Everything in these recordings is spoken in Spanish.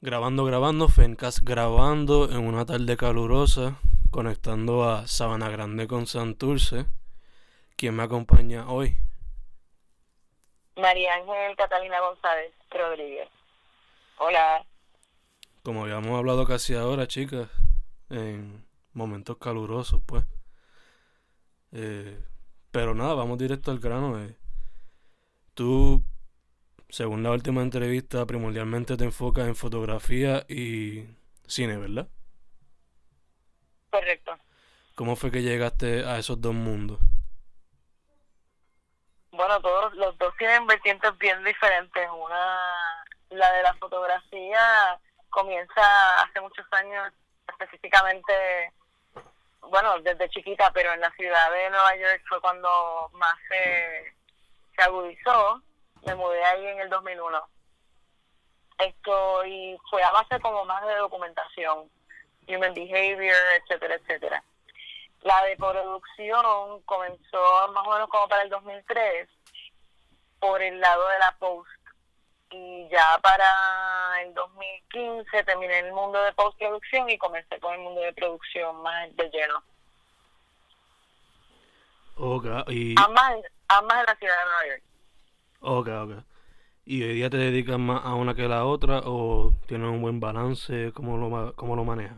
Grabando, grabando, Fencast grabando en una tarde calurosa, conectando a Sabana Grande con Santurce. ¿Quién me acompaña hoy? María Ángel Catalina González Rodríguez. Hola. Como habíamos hablado casi ahora, chicas, en momentos calurosos, pues. Eh, pero nada, vamos directo al grano. Eh. Tú, según la última entrevista, primordialmente te enfocas en fotografía y cine, ¿verdad? Correcto. ¿Cómo fue que llegaste a esos dos mundos? Bueno, todos los dos tienen vertientes bien diferentes. Una, la de la fotografía comienza hace muchos años, específicamente, bueno, desde chiquita, pero en la ciudad de Nueva York fue cuando más se, se agudizó. Me mudé ahí en el 2001. Esto, y fue a base como más de documentación, human behavior, etcétera, etcétera. La de producción comenzó más o menos como para el 2003 por el lado de la post y ya para el 2015 terminé el mundo de postproducción y comencé con el mundo de producción más de lleno. Okay, y... Ambas, ambas en la ciudad de Nueva York. Ok, ok. ¿Y hoy día te dedicas más a una que a la otra o tienes un buen balance? ¿Cómo lo, cómo lo manejas?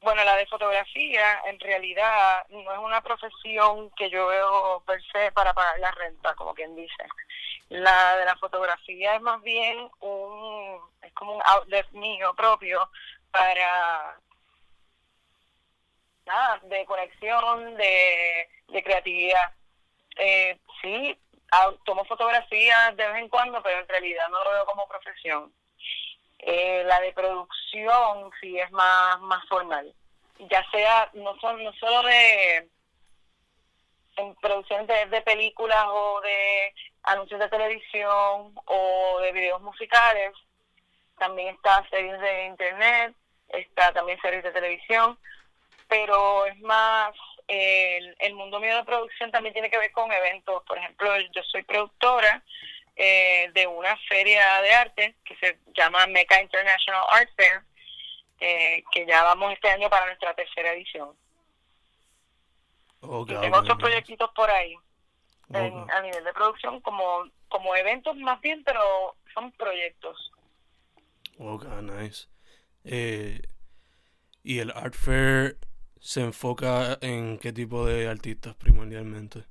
Bueno, la de fotografía en realidad no es una profesión que yo veo per se para pagar la renta, como quien dice. La de la fotografía es más bien un, es como un outlet mío propio para, nada, de conexión, de, de creatividad. Eh, sí, tomo fotografías de vez en cuando, pero en realidad no lo veo como profesión. Eh, la de producción sí es más, más formal. Ya sea, no, son, no solo de en producciones de, de películas o de anuncios de televisión o de videos musicales, también está series de internet, está también series de televisión, pero es más, el, el mundo mío de producción también tiene que ver con eventos. Por ejemplo, yo soy productora eh, de una feria de arte que se llama Meca International Art Fair, eh, que ya vamos este año para nuestra tercera edición. Okay, y tengo otros proyectitos por ahí en, a nivel de producción como como eventos más bien, pero son proyectos. Ok, nice. Eh, ¿Y el Art Fair se enfoca en qué tipo de artistas primordialmente?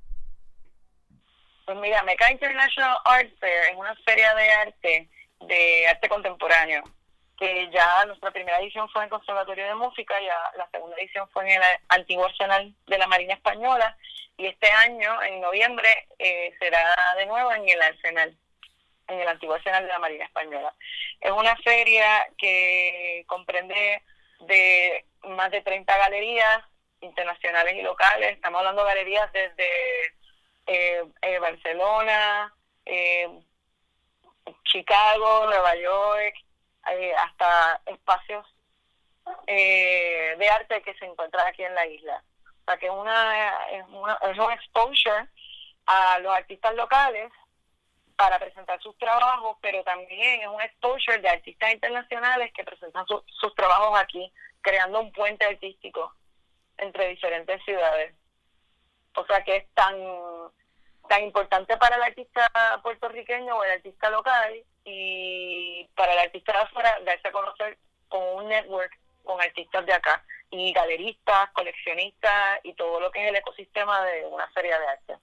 Pues mira, Meca International Art Fair es una feria de arte, de arte contemporáneo, que ya nuestra primera edición fue en el Conservatorio de Música, ya la segunda edición fue en el Antiguo Arsenal de la Marina Española, y este año, en noviembre, eh, será de nuevo en el Arsenal, en el Antiguo Arsenal de la Marina Española. Es una feria que comprende de más de 30 galerías internacionales y locales, estamos hablando de galerías desde eh, eh, Barcelona, eh, Chicago, Nueva York, hasta espacios de arte que se encuentran aquí en la isla. O sea que una, es, una, es un exposure a los artistas locales para presentar sus trabajos, pero también es un exposure de artistas internacionales que presentan su, sus trabajos aquí, creando un puente artístico entre diferentes ciudades. O sea que es tan tan importante para el artista puertorriqueño o el artista local y para el artista de afuera darse a conocer con un network con artistas de acá y galeristas, coleccionistas y todo lo que es el ecosistema de una feria de arte.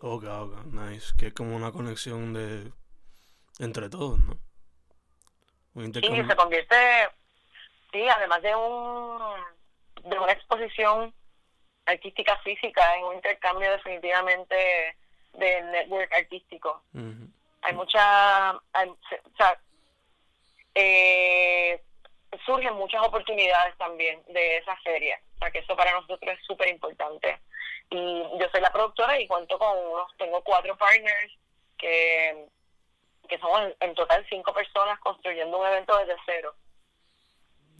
Ok, ok, nice. Que es como una conexión de entre todos, ¿no? Un sí, se convierte, sí, además de un de una exposición artística física en un intercambio definitivamente del network artístico. Uh -huh. Hay mucha, o sea, eh, surgen muchas oportunidades también de esa feria. O sea, que eso para nosotros es súper importante. Y yo soy la productora y cuento con unos, tengo cuatro partners que, que somos en, total cinco personas construyendo un evento desde cero.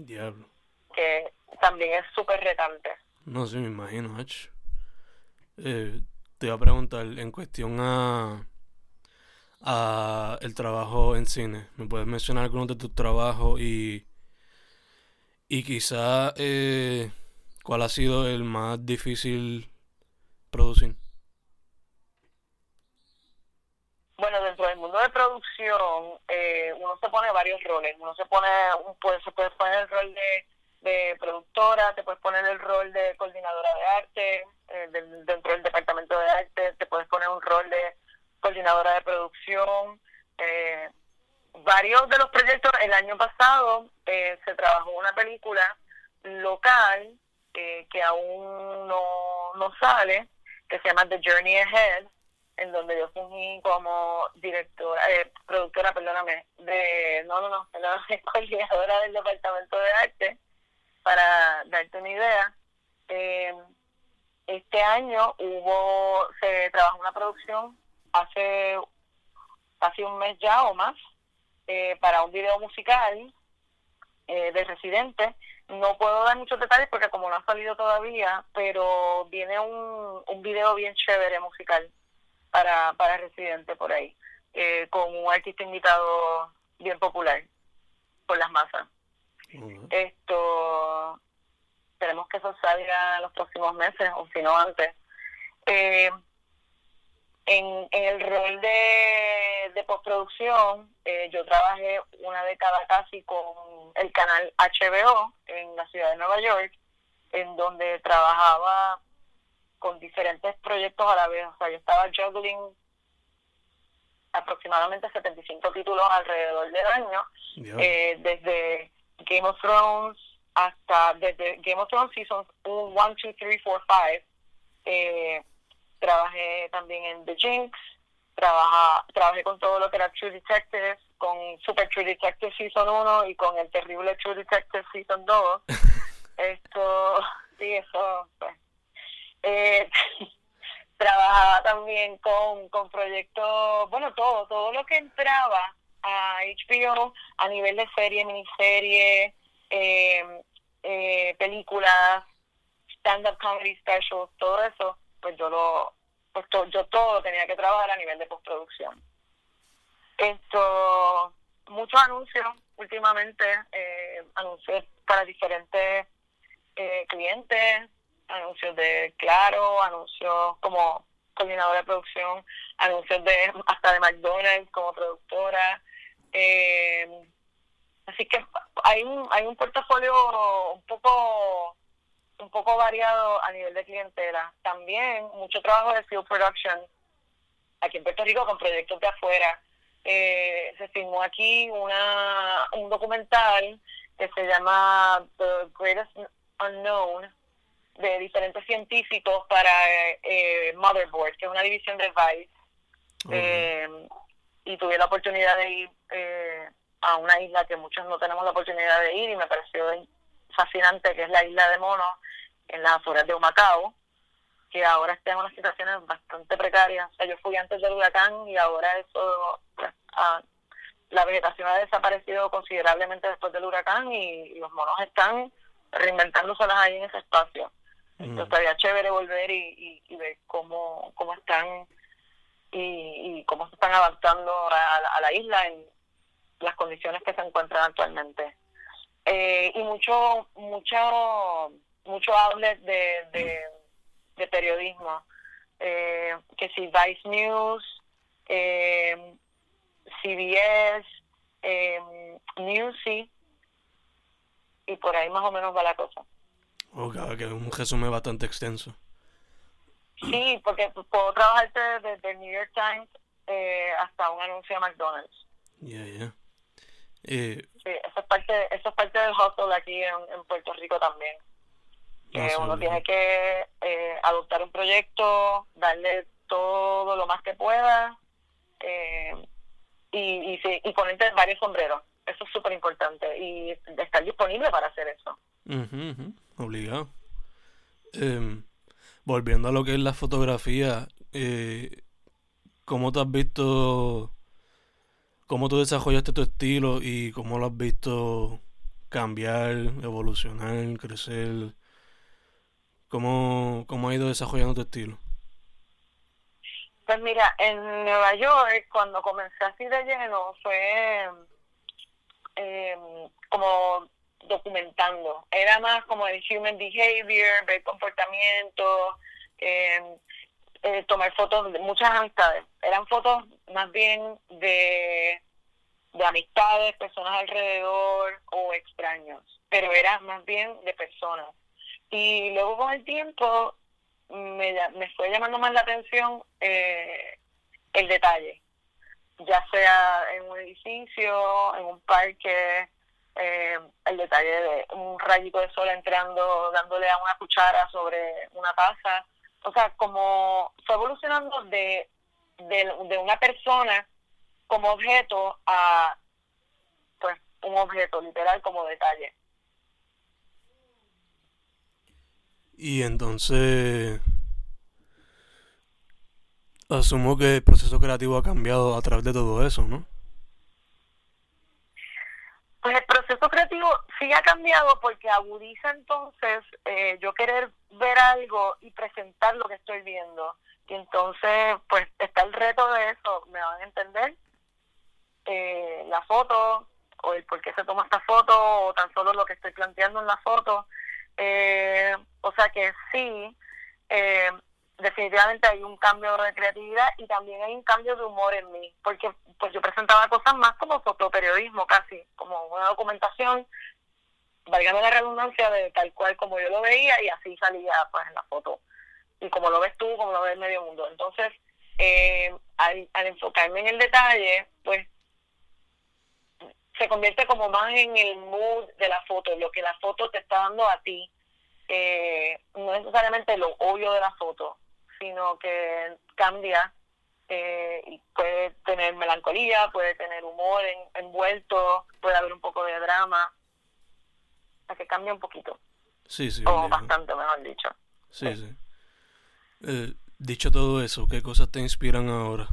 Diablo. Que también es súper retante. No sé, me imagino, eh, te iba a preguntar en cuestión a, a el trabajo en cine. ¿Me puedes mencionar algunos de tus trabajos y y quizá, eh, ¿cuál ha sido el más difícil producir? Bueno, dentro del mundo de producción, eh, uno se pone varios roles. Uno se pone, pues, se puede poner el rol de, productora, te puedes poner el rol de coordinadora de arte, eh, dentro del departamento de arte, te puedes poner un rol de coordinadora de producción. Eh, varios de los proyectos, el año pasado eh, se trabajó una película local eh, que aún no, no sale, que se llama The Journey Ahead, en donde yo fungí como directora, eh, productora, perdóname, de, no, no, no, perdóname, coordinadora del departamento de arte, para darte una idea. este año hubo, se trabajó una producción hace casi un mes ya o más, eh, para un video musical eh, de Residente. No puedo dar muchos detalles porque como no ha salido todavía, pero viene un, un video bien chévere musical para, para Residente por ahí, eh, con un artista invitado bien popular por las masas. Esto, esperemos que eso salga en los próximos meses o si no antes. Eh, en, el rol de, de postproducción, eh, yo trabajé una década casi con el canal HBO en la ciudad de Nueva York, en donde trabajaba con diferentes proyectos a la vez. O sea, yo estaba juggling aproximadamente 75 títulos alrededor del año, eh, desde Game of Thrones hasta desde Game of Thrones Seasons 1, 2, 3, 4, 5. Eh, trabajé también en The Jinx, trabaja, trabajé con todo lo que era True Detective, con Super True Detective Season 1 y con el terrible True Detective Season 2. Esto, sí, eso, pues. Eh, trabajaba también con, con proyectos, bueno, todo, todo lo que entraba a HBO a nivel de serie, miniserie, eh, eh, películas, stand-up comedy specials, todo eso pues yo lo pues yo todo tenía que trabajar a nivel de postproducción. Esto, muchos anuncios últimamente, eh, anuncios para diferentes eh, clientes, anuncios de Claro, anuncios como coordinadora de producción, anuncios de hasta de McDonald's como productora. Eh, así que hay un, hay un portafolio un poco un poco variado a nivel de clientela. También mucho trabajo de field production aquí en Puerto Rico con proyectos de afuera. Eh, se filmó aquí una un documental que se llama The Greatest Unknown de diferentes científicos para eh, Motherboard, que es una división de Vice. Eh, y tuve la oportunidad de ir a una isla que muchos no tenemos la oportunidad de ir y me pareció fascinante, que es la isla de Mono, en las afueras de Humacao, que ahora está en unas situaciones bastante precarias. O sea, yo fui antes del huracán y ahora eso, pues, ah, la vegetación ha desaparecido considerablemente después del huracán y, los monos están reinventándose ahí en ese espacio. Entonces estaría chévere volver y, ver cómo, cómo están y, cómo se están adaptando a, la isla en las condiciones que se encuentran actualmente. Eh, y mucho, mucho mucho outlet de, de, periodismo, eh, que si Vice News, eh, CBS, eh, Newsy, y por ahí más o menos va la cosa. Ok, que es un resumen bastante extenso. Sí, porque puedo trabajarte desde el New York Times eh, hasta un anuncio de McDonald's. Yeah, yeah. sí, eso es parte, eso es parte del hustle aquí en, en Puerto Rico también. Eh, uno tiene que eh, adoptar un proyecto, darle todo lo más que pueda, eh, y, y, y ponerte varios sombreros. Eso es súper importante y estar disponible para hacer eso. Obligado. Em, volviendo a lo que es la fotografía, eh, ¿cómo te has visto, cómo tú desarrollaste tu estilo y cómo lo has visto cambiar, evolucionar, crecer? ¿Cómo, cómo ha ido desarrollando tu estilo? Pues mira, en Nueva York, cuando comencé así de lleno, fue eh, como documentando. Era más como el human behavior, ver comportamiento, em, eh, tomar fotos de muchas amistades. Eran fotos más bien de, de amistades, personas alrededor o extraños, pero era más bien de personas. Y luego con el tiempo me, me fue llamando más la atención eh, el detalle, ya sea en un edificio, en un parque, eh, el detalle de un rayito de sol entrando, dándole a una cuchara sobre una taza, o sea, como fue evolucionando de, de, de una persona como objeto a pues un objeto literal como detalle. Y entonces, asumo que el proceso creativo ha cambiado a través de todo eso, ¿no? Pues el proceso creativo sí ha cambiado porque agudiza entonces eh, yo querer ver algo y presentar lo que estoy viendo. Y entonces, pues está el reto de eso, me van a entender. Eh, la foto, o el por qué se toma esta foto, o tan solo lo que estoy planteando en la foto. Eh, o sea que sí, eh, definitivamente hay un cambio de creatividad y también hay un cambio de humor en mí, porque pues yo presentaba cosas más como fotoperiodismo casi, como una documentación, valgando la redundancia de tal cual como yo lo veía y así salía pues en la foto. Y como lo ves tú, como lo ves medio mundo. Entonces, eh, al, al enfocarme en el detalle, pues se convierte como más en el mood de la foto, lo que la foto te está dando a ti. Eh, no necesariamente lo obvio de la foto, sino que cambia eh, y puede tener melancolía, puede tener humor envuelto, puede haber un poco de drama, o sea que cambia un poquito. Sí, sí. O bastante, mejor dicho. Sí, sí. Eh, dicho todo eso, ¿qué cosas te inspiran ahora?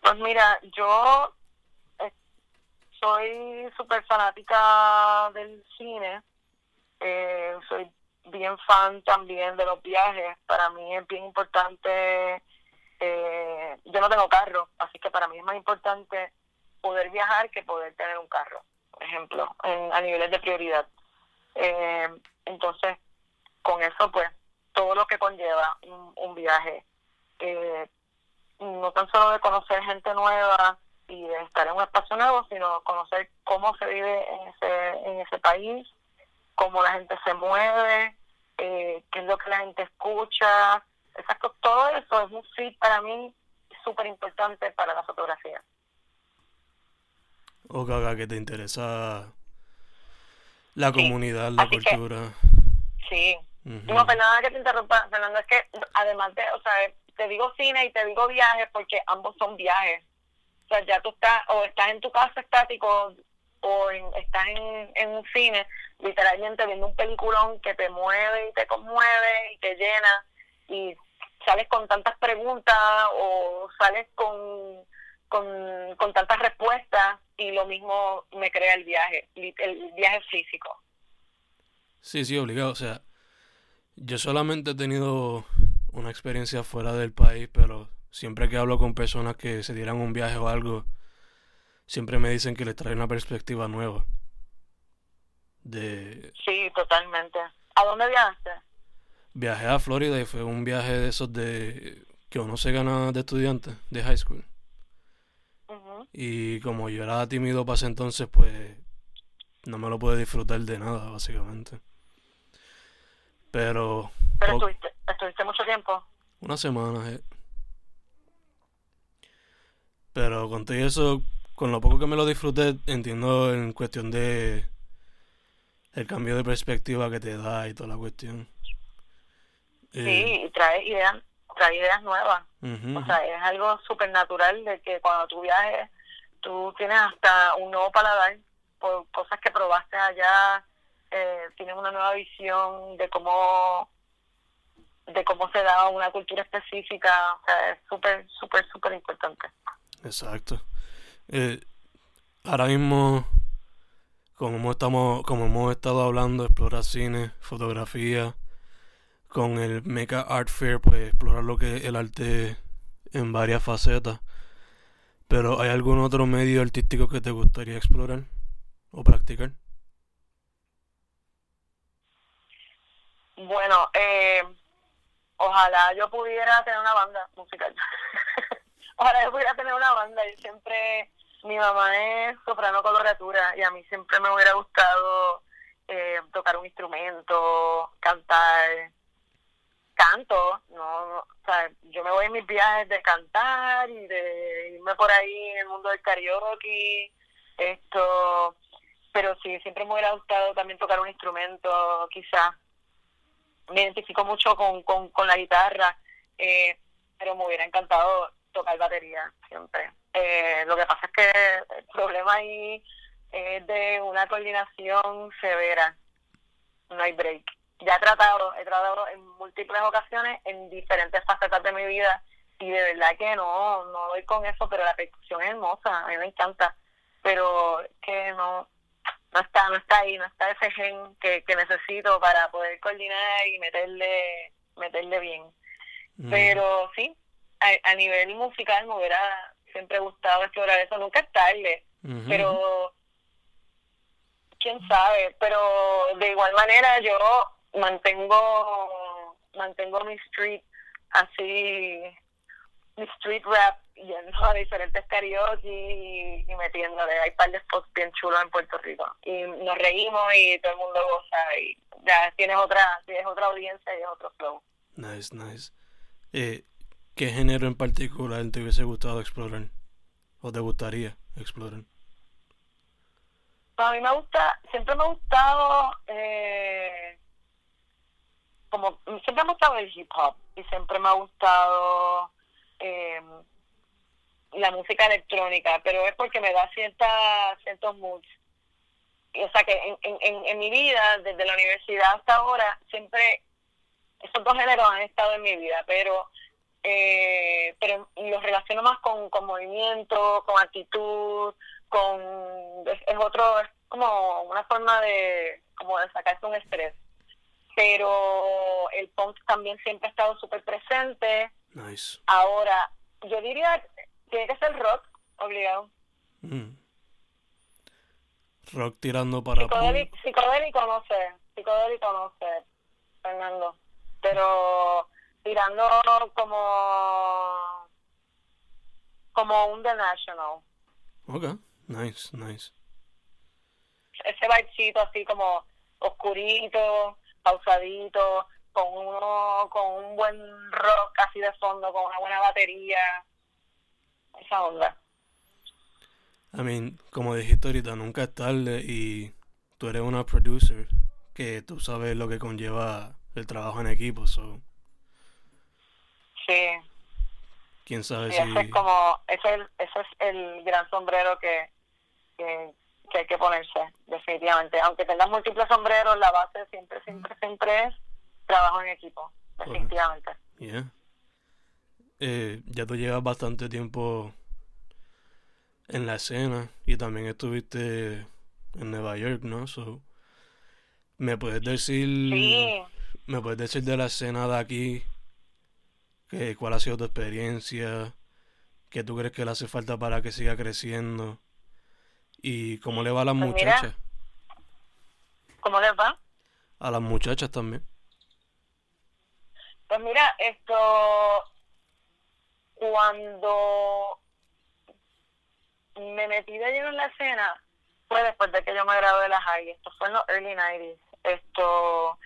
Pues mira, yo soy súper fanática del cine, eh, soy bien fan también de los viajes, para mí es bien importante, eh, yo no tengo carro, así que para mí es más importante poder viajar que poder tener un carro, por ejemplo, en, a niveles de prioridad. Eh, entonces, con eso pues, todo lo que conlleva un, un viaje, no tan solo de conocer gente nueva, y de estar en un espacio nuevo, sino conocer cómo se vive en ese, en ese país, cómo la gente se mueve, eh, qué es lo que la gente escucha. Exacto, todo eso es un fit para mí súper importante para la fotografía. O oh, que te interesa la comunidad, la cultura. sí. No, perdona que te interrumpa, Fernando, es que además de, o sea, te digo cine y te digo viajes porque ambos son viajes o sea, ya tú estás, o estás en tu casa estático, o estás en, en un cine, literalmente viendo un peliculón que te mueve y te conmueve y te llena, y sales con tantas preguntas o sales con, con, con tantas respuestas, y lo mismo me crea el viaje, el viaje físico. Sí, sí, obligado. O sea, yo solamente he tenido una experiencia fuera del país, pero Siempre que hablo con personas que se dieran un viaje o algo, siempre me dicen que les trae una perspectiva nueva. De... Sí, totalmente. ¿A dónde viajaste? Viajé a Florida y fue un viaje de esos de que uno se gana de estudiante, de high school. Y como yo era tímido para ese entonces, pues no me lo pude disfrutar de nada, básicamente. Pero... ¿Pero estuviste, estuviste mucho tiempo? Una semana, eh. Pero con todo eso, con lo poco que me lo disfruté, entiendo en cuestión de el cambio de perspectiva que te da y toda la cuestión. Sí, eh, y trae ideas, trae ideas nuevas. O sea, es algo súper natural de que cuando tú viajes, tú tienes hasta un nuevo paladar por cosas que probaste allá, eh, tienes una nueva visión de cómo de cómo se da una cultura específica, o sea, es súper, súper, súper importante. Exacto. Eh, ahora mismo, como estamos, como hemos estado hablando, explorar cine, fotografía, con el Mecha Art Fair, pues explorar lo que es el arte en varias facetas. Pero ¿hay algún otro medio artístico que te gustaría explorar o practicar? Bueno, eh, ojalá yo pudiera tener una banda musical. ojalá yo pudiera tener una banda. Yo siempre, mi mamá es soprano coloratura y a mí siempre me hubiera gustado eh, tocar un instrumento, cantar. Canto, no, o sea, yo me voy en mis viajes de cantar y de irme por ahí en el mundo del karaoke, esto, pero sí, siempre me hubiera gustado también tocar un instrumento, quizás me identifico mucho con, con, con la guitarra, eh, pero me hubiera encantado tocar batería siempre. Eh, lo que pasa es que el problema ahí es de una coordinación severa, no hay break. Ya he tratado, he tratado en múltiples ocasiones en diferentes facetas de mi vida y de verdad que no, no doy con eso, pero la percusión es hermosa, a mí me encanta, pero que no, no está, no está ahí, no está ese gen que, que necesito para poder coordinar y meterle, meterle bien. Pero sí, a, nivel musical me hubiera siempre gustado explorar eso, nunca es tarde, pero quién sabe, pero de igual manera yo mantengo mantengo mi street así mi street rap yendo a diferentes karaoke y, y metiéndole. Hay par de spots bien chulos en Puerto Rico. Y nos reímos y todo el mundo goza y ya tienes otra, tienes otra audiencia y es otro flow. Nice, nice. Eh, ¿Qué género en particular te hubiese gustado explorar? ¿O te gustaría explorar? a mí me gusta, siempre me ha gustado, eh, como, siempre me ha gustado el hip hop y siempre me ha gustado eh, la música electrónica, pero es porque me da cierta, ciertos moods. O sea que en, en, en mi vida, desde la universidad hasta ahora, siempre esos dos géneros han estado en mi vida, pero eh, pero los relaciono más con, con movimiento, con actitud, con es, otro, es como una forma de como de sacarse un estrés. Pero el punk también siempre ha estado súper presente. Nice. Ahora, yo diría tiene que ser rock, obligado. Mm. Rock tirando para... Psicodélico, psicodélico no sé, psicodélico no sé, Fernando. Pero tirando como como un The National. Ok, nice, nice. Ese baichito así como oscurito, pausadito, con uno, con un buen rock así de fondo, con una buena batería esa onda. I mean, como dijiste ahorita, nunca es tarde y tú eres una producer que tú sabes lo que conlleva el trabajo en equipo, so. Sí. Quién sabe si. Ese es como, ese es, ese es el gran sombrero que, que, que hay que ponerse, definitivamente. Aunque tengas múltiples sombreros, la base siempre, siempre, siempre es trabajo en equipo, definitivamente. Yeah eh, ya tú llevas bastante tiempo en la escena y también estuviste en Nueva York, ¿no? So, ¿Me puedes decir... ¿Me puedes decir de la escena de aquí? Que, ¿Cuál ha sido tu experiencia? ¿Qué tú crees que le hace falta para que siga creciendo? ¿Y cómo le va a las pues muchachas? ¿Cómo les va? A las muchachas también. Pues mira, esto cuando me metí de lleno en la escena fue después de que yo me gradué de la high. Esto fue en los early 90s. Esto,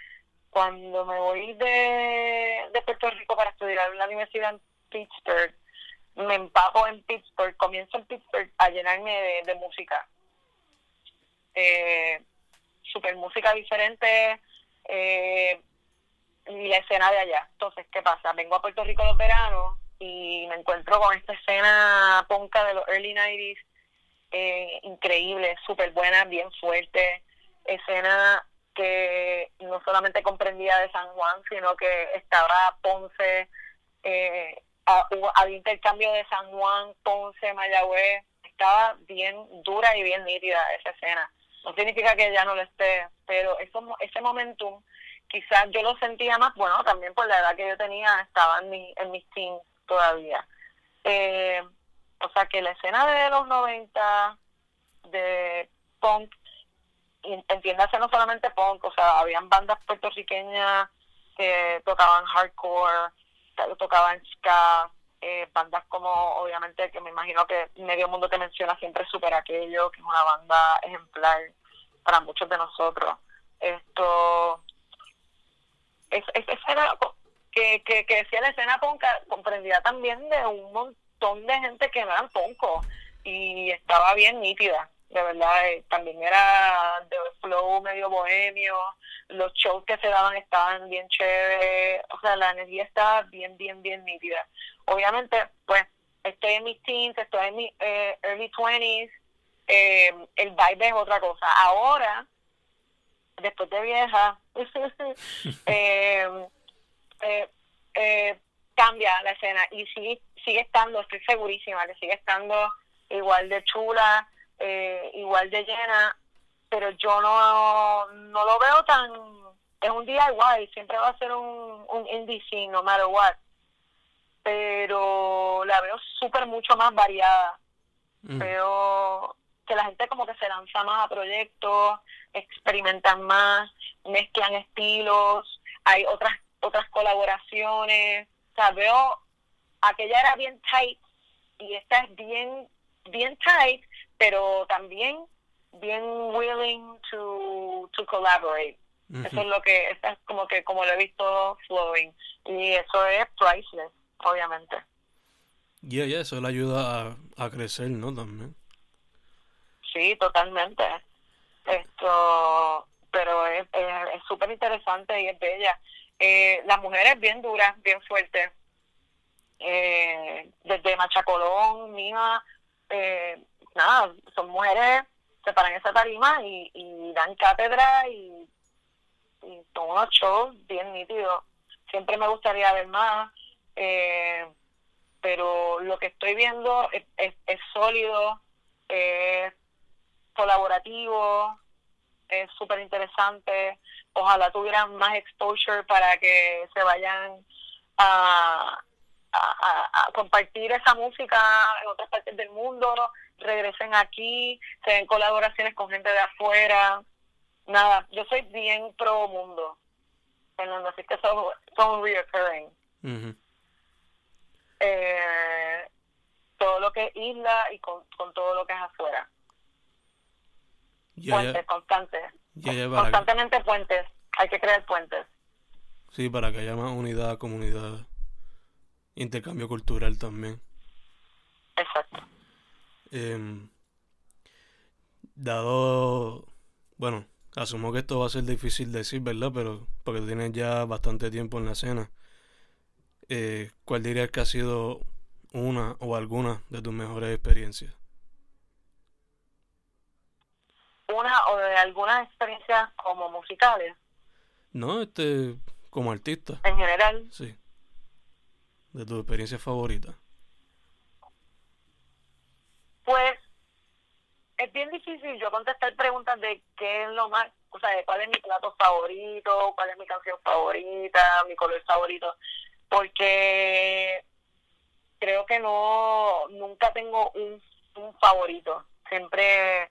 cuando me voy de, de Puerto Rico para estudiar en la universidad en Pittsburgh, me empapo en Pittsburgh, comienzo en Pittsburgh a llenarme de, música. Eh, super música diferente, eh, y la escena de allá. Entonces, ¿qué pasa? Vengo a Puerto Rico los veranos y me encuentro con esta escena ponca de los early 90s, eh, increíble, súper buena, bien fuerte, escena que no solamente comprendía de San Juan, sino que estaba Ponce, eh, había intercambio de San Juan, Ponce, Mayagüez, estaba bien dura y bien nítida esa escena. No significa que ya no lo esté, pero eso, ese momentum quizás yo lo sentía más, bueno, también por la edad que yo tenía, estaba en, mi, en mis teens todavía. Eh, o sea que la escena de los 90 de punk, entiéndase no solamente punk, o sea, habían bandas puertorriqueñas que tocaban hardcore, tocaban ska, eh, bandas como, obviamente, que me imagino que medio mundo te menciona siempre Super Aquello, que es una banda ejemplar para muchos de nosotros. Esto, es, esa escena que, que, que decía la escena ponca comprendía también de un montón de gente que no eran poncos y estaba bien nítida de verdad eh, también era de flow medio bohemio. Los shows que se daban estaban bien chéveres o sea la energía estaba bien bien bien nítida. Obviamente pues estoy en mis teens estoy en mis eh, early twenties eh, el vibe es otra cosa. Ahora después de vieja eh, eh, cambia la escena y sigue sigue estando estoy segurísima que sigue estando igual de chula eh, igual de llena, pero yo no, no lo veo tan... Es un día igual, siempre va a ser un, un indie scene, no matter what. Pero la veo súper mucho más variada. Mm. Veo que la gente como que se lanza más a proyectos, experimentan más, mezclan estilos, hay otras otras colaboraciones. O sea, veo, aquella era bien tight y esta es bien, bien tight, pero también bien willing to, to collaborate. Eso es lo que, es como que como lo he visto flowing. Y eso es priceless, obviamente. Y yeah, eso le ayuda a, crecer, ¿no? También. Sí, totalmente. Esto, pero es súper interesante y es bella. Eh, las mujeres bien duras, bien fuertes. Eh, desde Machacolón, Mija, eh, nada, son mujeres, se paran esa tarima y, y dan cátedra y, y son unos shows bien nítidos. Siempre me gustaría ver más, eh, pero lo que estoy viendo es, es, sólido, es colaborativo, es súper interesante. Ojalá tuvieran más exposure para que se vayan a, a, compartir esa música en otras partes del mundo, regresen aquí, se den colaboraciones con gente de afuera. Nada, yo soy bien pro mundo, Fernando, así que son, son reoccurring. eh, todo lo que es isla y con, con todo lo que es afuera. puentes, constantes. Constantemente puentes. Hay que crear puentes. Sí, para que haya más unidad, comunidad, intercambio cultural también. Exacto. Eh, dado, bueno, asumo que esto va a ser difícil decir, ¿verdad? Pero porque tienes ya bastante tiempo en la escena. Eh, ¿Cuál dirías que ha sido una o alguna de tus mejores experiencias? Una o de algunas experiencias como musicales. No, este, como artista. En general. Sí. De tu experiencia favorita. Pues es bien difícil yo contestar preguntas de qué es lo más, o sea, de cuál es mi plato favorito, cuál es mi canción favorita, mi color favorito, porque creo que no, nunca tengo un, un favorito, siempre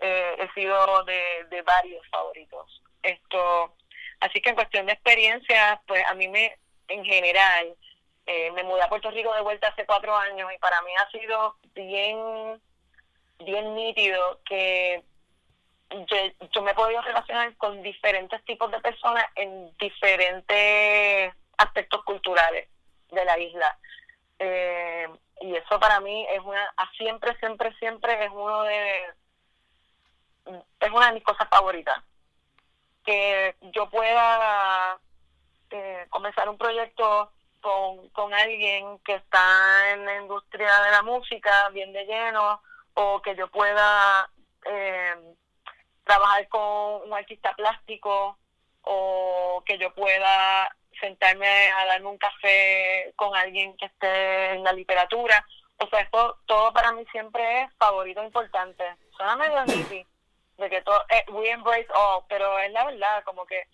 eh, he sido de, de varios favoritos. Esto, así que en cuestión de experiencia, pues a mí me, en general, eh, me mudé a Puerto Rico de vuelta hace cuatro años y para mí ha sido bien, bien nítido que yo, me he podido relacionar con diferentes tipos de personas en diferentes aspectos culturales de la isla. Eh, y eso para mí es una, siempre, siempre, siempre es uno de, es una de mis cosas favoritas. Que yo pueda eh, comenzar un proyecto con, con alguien que está en la industria de la música bien de lleno o que yo pueda eh, trabajar con un artista plástico o que yo pueda sentarme a darme un café con alguien que esté en la literatura. O sea, esto todo para mí siempre es favorito importante. Suena medio hippie, de que todo, eh, we embrace all, pero es la verdad, como que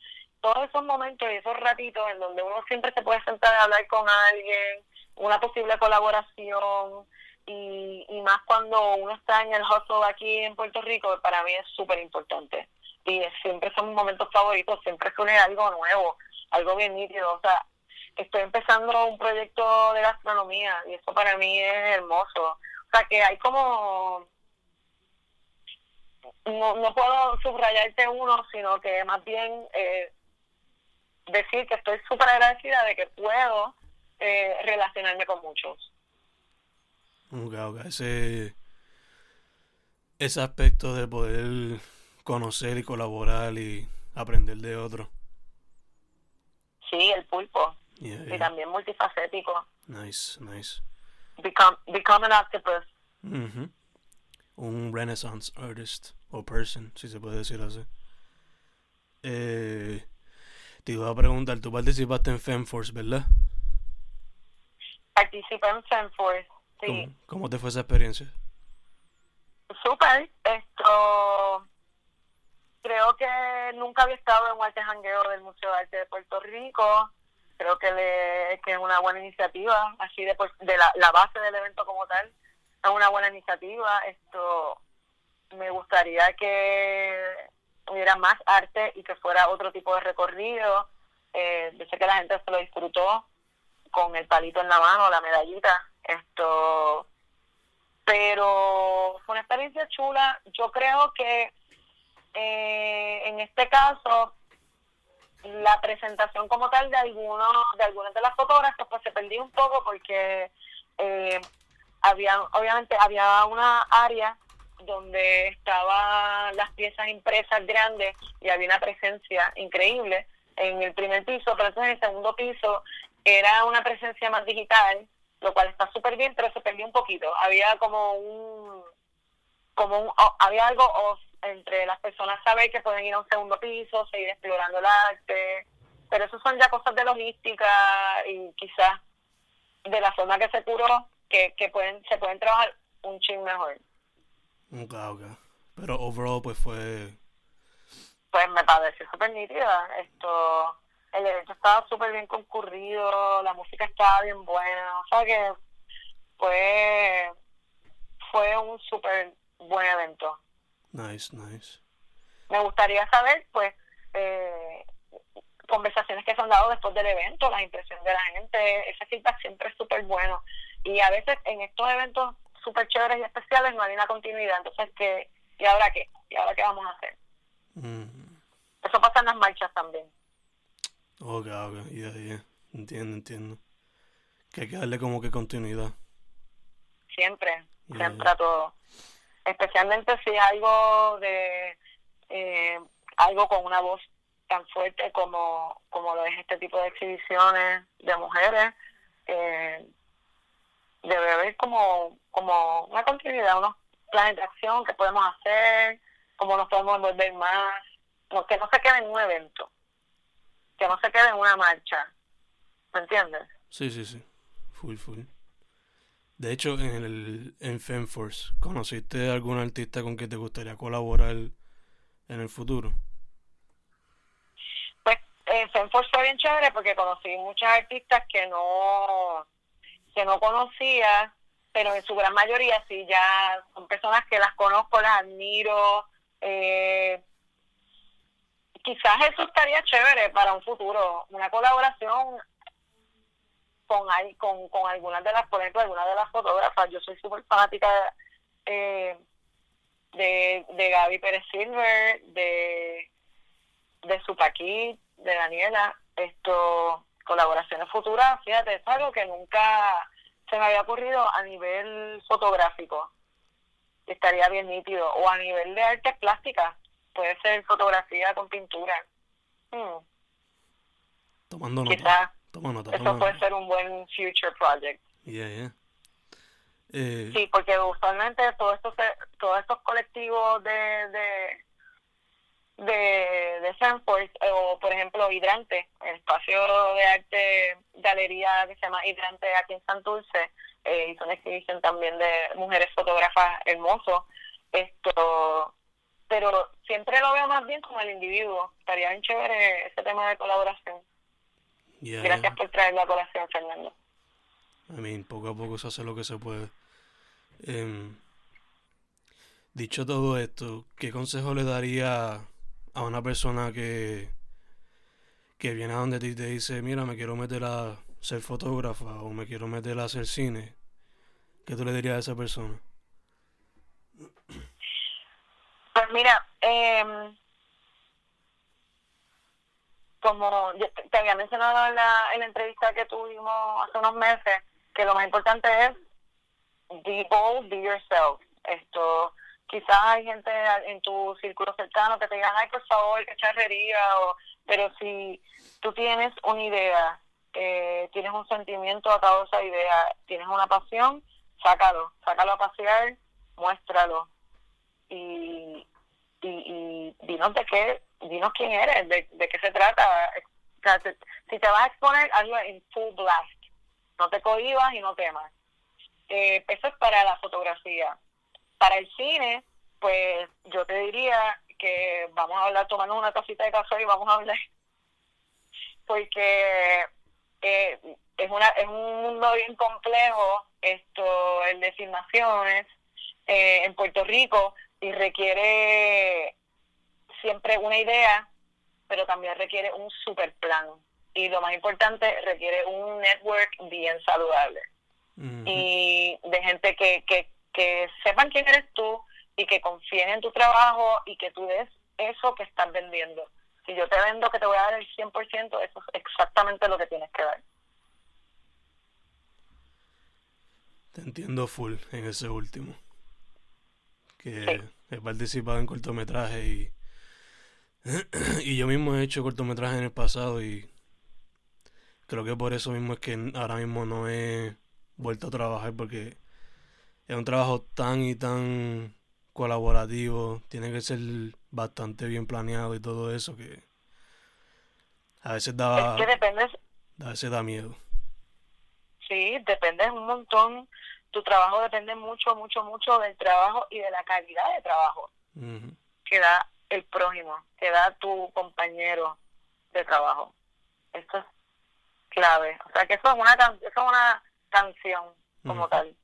todos esos momentos y esos ratitos en donde uno siempre se puede sentar a hablar con alguien, una posible colaboración, y, y más cuando uno está en el hustle aquí en Puerto Rico, para mí es súper importante. Y siempre son momentos favoritos, siempre es poner algo nuevo, algo bien nítido. O sea, estoy empezando un proyecto de gastronomía y eso para mí es hermoso. O sea, que hay como... No, no puedo subrayarte uno, sino que más bien eh, decir que estoy súper agradecida de que puedo eh, relacionarme con muchos. Ok, ok. Ese, ese aspecto de poder conocer y colaborar y aprender de otro. Sí, el pulpo. Yeah, Y también multifacético. Nice, nice. Become, become an octopus. Ujú. Un renaissance artist o person, si se puede decir así. Eh, te iba a preguntar, tú participaste en FemForce, ¿verdad? Participé en FemForce. Sí. ¿Cómo, cómo te fue esa experiencia? Súper. Esto. Creo que nunca había estado en un arte jangueo del Museo de Arte de Puerto Rico. Creo que, le, que es una buena iniciativa, así de, de la, la base del evento como tal. Es una buena iniciativa. Esto. Me gustaría que hubiera más arte y que fuera otro tipo de recorrido. Eh, yo sé que la gente se lo disfrutó con el palito en la mano, la medallita. Esto pero fue una experiencia chula. Yo creo que eh, en este caso la presentación como tal de algunos de algunas de las fotógrafas pues se perdió un poco porque eh, había obviamente había una área donde estaban las piezas impresas grandes y había una presencia increíble en el primer piso, pero entonces en el segundo piso era una presencia más digital lo cual está súper bien, pero se perdió un poquito. Había como un, como un, había algo off entre las personas saber que pueden ir a un segundo piso, seguir explorando el arte, pero eso son ya cosas de logística y quizás de la forma que se curó, que, que pueden, se pueden trabajar un ching mejor. Ok, ok. Pero overall, pues fue. Pues me pareció súper nítida. Esto, el evento estaba súper bien concurrido, la música estaba bien buena, o sea que fue, fue un súper buen evento. Nice, nice. Me gustaría saber, pues, eh, conversaciones que se han dado después del evento, las impresiones de la gente, ese feedback siempre es súper bueno. Y a veces en estos eventos súper chéveres y especiales no hay una continuidad, entonces, ¿qué, ¿y ahora qué? ¿Y ahora qué vamos a hacer? Mm. Eso pasa en las marchas también. Ok, ok, ya, ya. Entiendo, entiendo. Que hay que darle como que continuidad. siempre, siempre a todo. Especialmente si algo de eh, algo con una voz tan fuerte como, como lo es este tipo de exhibiciones de mujeres, eh, debe haber como, como una continuidad, unos planes de acción que podemos hacer, cómo nos podemos envolver más, que no se quede en un evento, que no se quede en una marcha, ¿me entiendes? Sí, sí, sí. Full, full. De hecho, en el en FemForce, ¿conociste algún artista con quien te gustaría colaborar en el futuro? Pues en Fenforce fue bien chévere porque conocí muchas artistas que no que no conocía, pero en su gran mayoría sí ya son personas que las conozco, las admiro. Eh, quizás eso estaría chévere para un futuro, una colaboración con, con, con algunas de las, por ejemplo, algunas de las fotógrafas. Yo soy súper fanática eh, de, de Gaby Pérez Silver, de de Supaquí, de Daniela, esto, colaboraciones futuras, fíjate, es algo que nunca se me había ocurrido a nivel fotográfico. Estaría bien nítido. O a nivel de artes plásticas, puede ser fotografía con pintura. Hmm. Tomando nota. quizás Toma nota, eso toma puede nota. ser un buen future project. Yeah, yeah. Eh, Sí, porque usualmente todos estos todos estos colectivos de de de, de Sanford, o por ejemplo Hidrante, el espacio de arte galería que se llama Hidrante aquí en Santurce, eh, hizo una exhibición también de mujeres fotógrafas hermosos. Esto, pero siempre lo veo más bien como el individuo. Estaría bien chévere ese tema de colaboración. yeah, Gracias yeah. por traer la colación, Fernando. I mean, poco a poco se hace lo que se puede. Em, dicho todo esto, ¿qué consejo le daría a una persona que, que viene a donde ti y te dice, mira, me quiero meter a ser fotógrafa o me quiero meter a hacer cine? ¿Qué tú le dirías a esa persona? Pues mira, eh, como te había mencionado en la, en la entrevista que tuvimos hace unos meses, que lo más importante es be bold, be yourself. Esto, quizás hay gente en tu círculo cercano que te digan, ay, por favor, qué charrería, o, pero si tú tienes una idea, eh, tienes un sentimiento atado a esa idea, tienes una pasión, sácalo, sácalo a pasear, muéstralo y, y, dinos de qué, dinos quién eres, de, de qué se trata. O sea, si te vas a exponer, hazlo en full blast. No te cohibas y no temas. Eh, eso es para la fotografía. Para el cine, pues yo te diría que vamos a hablar tomando una tacita de café y vamos a hablar porque eh, es una es un mundo bien complejo esto el de filmaciones eh, en Puerto Rico y requiere siempre una idea pero también requiere un super plan y lo más importante requiere un network bien saludable y de gente que, que, que sepan quién eres tú y que confíen en tu trabajo y que tú des eso que estás vendiendo. Si yo te vendo que te voy a dar el 100%, eso es exactamente lo que tienes que dar. Te entiendo full en ese último. Que Sí. he participado en cortometrajes y, y yo mismo he hecho cortometrajes en el pasado y creo que por eso mismo es que ahora mismo no he vuelto a trabajar porque es un trabajo tan y tan colaborativo, tiene que ser bastante bien planeado y todo eso que a veces da, es que depende, a veces da miedo. sí, depende un montón. Tu trabajo depende mucho, mucho, mucho del trabajo y de la calidad de trabajo Ujú. que da el prójimo, que da tu compañero de trabajo. Esto es clave. O sea que eso es una, can- eso es una canción como tal.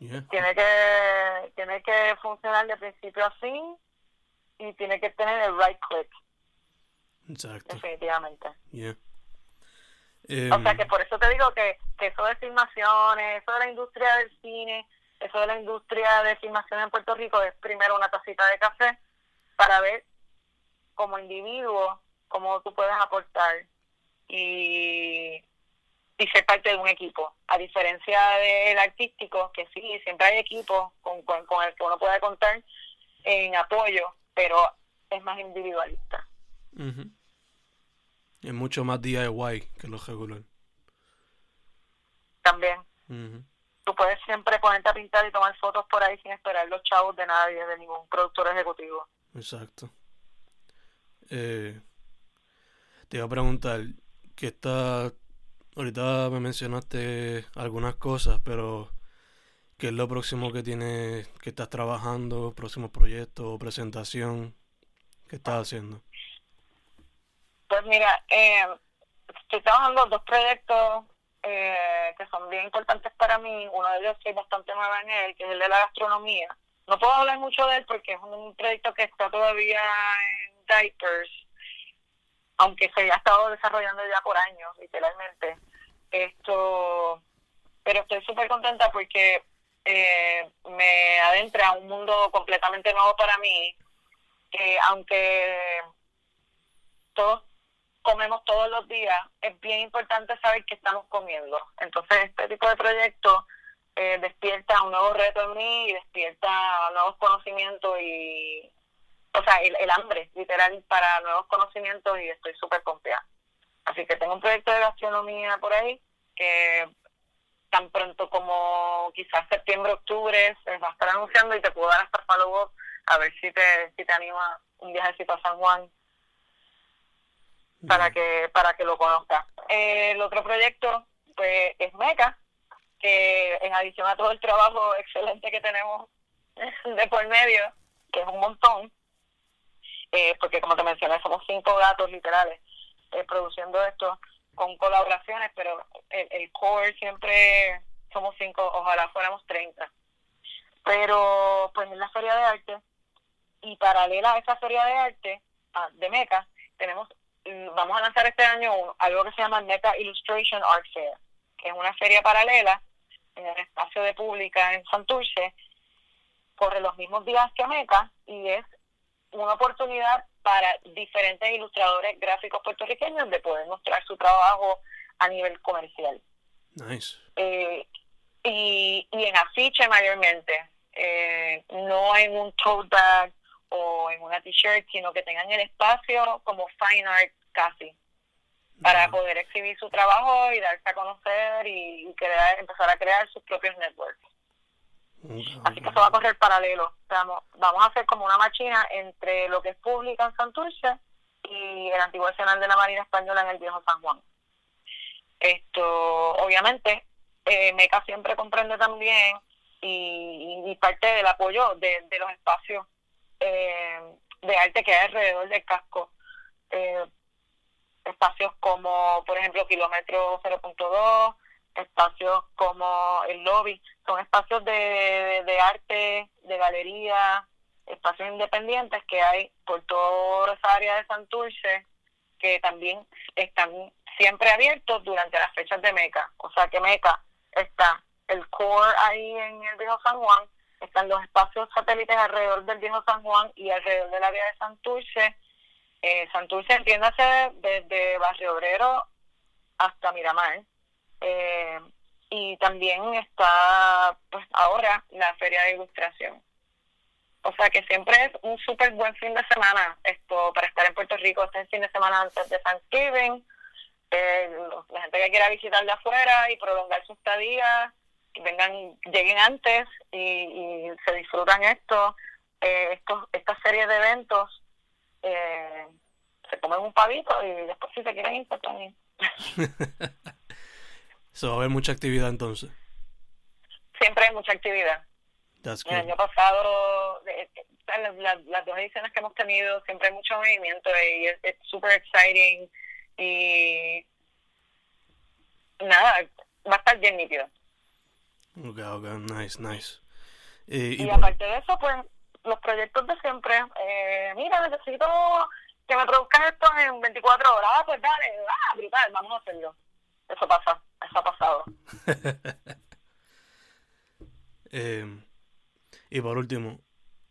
Yeah. tiene que tiene que funcionar de principio a fin y tiene que tener el right click Exacto. definitivamente Yeah. O sea Em, que por eso te digo que, que eso de filmaciones eso de la industria del cine eso de la industria de filmación en Puerto Rico es primero una tacita de café para ver como individuo cómo tú puedes aportar y y ser parte de un equipo. A diferencia del artístico, que sí, siempre hay equipos con, con, con el que uno puede contar en apoyo, pero es más individualista. Ujú. Es mucho más DIY que lo regular. También, Ujú. tú puedes siempre ponerte a pintar y tomar fotos por ahí sin esperar los chavos de nadie, de ningún productor ejecutivo. Exacto. Eh, te iba a preguntar, que está, ahorita me mencionaste algunas cosas, pero ¿qué es lo próximo que tienes, que estás trabajando, próximos proyectos o presentación? ¿Qué estás haciendo? Pues mira, eh, estoy trabajando dos proyectos eh, que son bien importantes para mí. Uno de ellos estoy bastante nueva en él, que es el de la gastronomía. No puedo hablar mucho de él porque es un proyecto que está todavía en diapers, aunque se ha estado desarrollando ya por años, literalmente. Esto, pero estoy súper contenta porque eh, me adentra a un mundo completamente nuevo para mí, que aunque todos comemos todos los días, es bien importante saber qué estamos comiendo. Entonces, este tipo de proyecto eh, despierta un nuevo reto en mí y despierta nuevos conocimientos y, o sea, el, el hambre, literal, para nuevos conocimientos y estoy súper confiada. Así que tengo un proyecto de gastronomía por ahí que tan pronto como quizás septiembre, octubre se va a estar anunciando y te puedo dar hasta follow up a ver si te, si te anima un viajecito a San Juan para que para que lo conozcas. el otro proyecto pues es MECA, que en adición a todo el trabajo excelente que tenemos de por medio, que es un montón, eh, porque como te mencioné, somos cinco gatos literales eh, produciendo esto con colaboraciones, pero el, el, core siempre somos cinco, ojalá fuéramos treinta. Pero pues en la feria de arte y paralela a esa feria de arte de MECA, tenemos vamos a lanzar este año algo que se llama MECA Illustration Art Fair, que es una feria paralela en el espacio de pública en Santurce, corre los mismos días que MECA y es una oportunidad para diferentes ilustradores gráficos puertorriqueños de poder mostrar su trabajo a nivel comercial. Nice. Eh, y, y en afiche mayormente, eh, no en un tote bag o en una t-shirt, sino que tengan el espacio como fine art casi, para poder exhibir su trabajo y darse a conocer y, crear, empezar a crear sus propios networks. Así que eso va a correr paralelo. Vamos, vamos a hacer como una machina entre lo que es pública en Santurce y el antiguo escenario de la Marina Española en el Viejo San Juan. Esto, obviamente, eh, MECA siempre comprende también y, parte del apoyo de, los espacios eh, de arte que hay alrededor del casco. Eh, espacios como, por ejemplo, Kilómetro 0.2, espacios como el lobby, son espacios de, de, arte, de galería, espacios independientes que hay por toda esa área de Santurce que también están siempre abiertos durante las fechas de MECA. O sea que MECA está el core ahí en el Viejo San Juan, están los espacios satélites alrededor del Viejo San Juan y alrededor del área de Santurce. Eh, Santurce, entiéndase, desde Barrio Obrero hasta Miramar. Eh, y también está, pues ahora, la Feria de Ilustración. O sea que siempre es un súper buen fin de semana esto para estar en Puerto Rico. Este es el fin de semana antes de Thanksgiving. Eh, la gente que quiera visitar de afuera y prolongar su estadía, vengan, lleguen antes y, se disfrutan esto. Eh, estos, esta serie de eventos eh, se comen un pavito y después si se quieren ir, pues también. Se va a haber mucha actividad entonces. Siempre hay mucha actividad. El año pasado, las, las, dos ediciones que hemos tenido, siempre hay mucho movimiento y es súper exciting. Y nada, va a estar bien nítido. Ok, ok, nice, nice. y, aparte de eso, pues los proyectos de siempre. Eh, mira, necesito que me produzcas esto en 24 horas. Ah, pues dale, ah, brutal, vamos a hacerlo. Eso pasa ha pasado. Eh, y por último,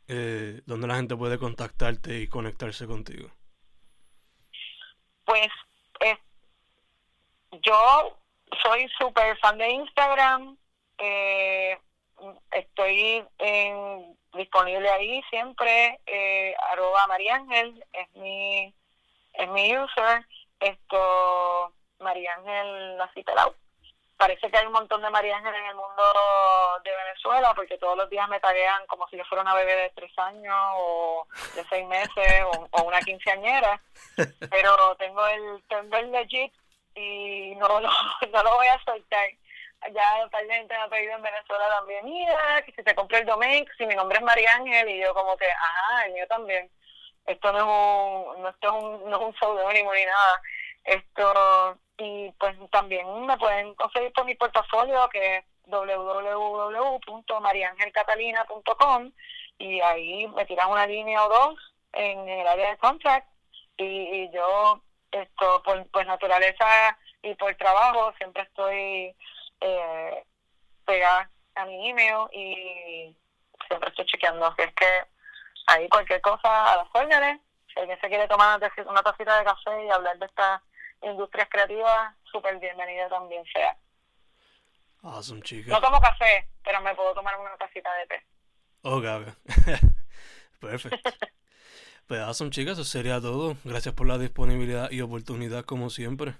eh, ¿dónde la gente puede contactarte y conectarse contigo? Pues eh, yo soy súper fan de Instagram. Estoy disponible ahí siempre. arroba Mariángel es mi, es mi user. Esto, Mariángel Nacitelao parece que hay un montón de María Ángel en el mundo de Venezuela porque todos los días me taguean como si yo fuera una bebé de tres años o de seis meses o, una quinceañera pero tengo el tengo el legit y no, no, no lo voy a soltar ya tal gente me ha pedido en Venezuela también mira que si te compré el domain si mi nombre es María Ángel y yo como que ajá el mío también esto no es un no, esto es un, no es un pseudónimo ni nada. Esto y pues también me pueden conseguir por mi portafolio que es www.mariangelcatalina.com y ahí me tiran una línea o dos en el área de contract y, yo esto por pues naturaleza y por trabajo siempre estoy eh, pegada a mi email y siempre estoy chequeando que es que ahí cualquier cosa a las órdenes si alguien se quiere tomar una tacita de café y hablar de esta industrias creativas, súper bienvenida también sea. Awesome, chica. No tomo café, pero me puedo tomar una tacita de té. Ok, ok. Perfecto. Pues awesome, chicas, eso sería todo. Gracias por la disponibilidad y oportunidad como siempre.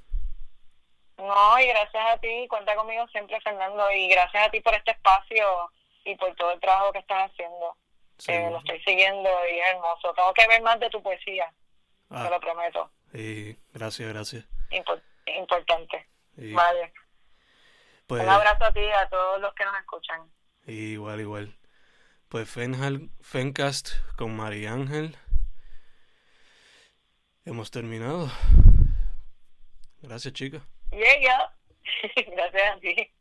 No, y gracias a ti, cuenta conmigo siempre, Fernando, y gracias a ti por este espacio y por todo el trabajo que estás haciendo. Sí. Eh, lo estoy siguiendo y es hermoso. Tengo que ver más de tu poesía, Ah, te lo prometo. y gracias, gracias. Impor- importante. Vale. pues, Un abrazo a ti y a todos los que nos escuchan. igual, igual. Pues Fenhal, Fencast con María Ángel. Hemos terminado. Gracias, chicas. Yeah, yeah. gracias a ti.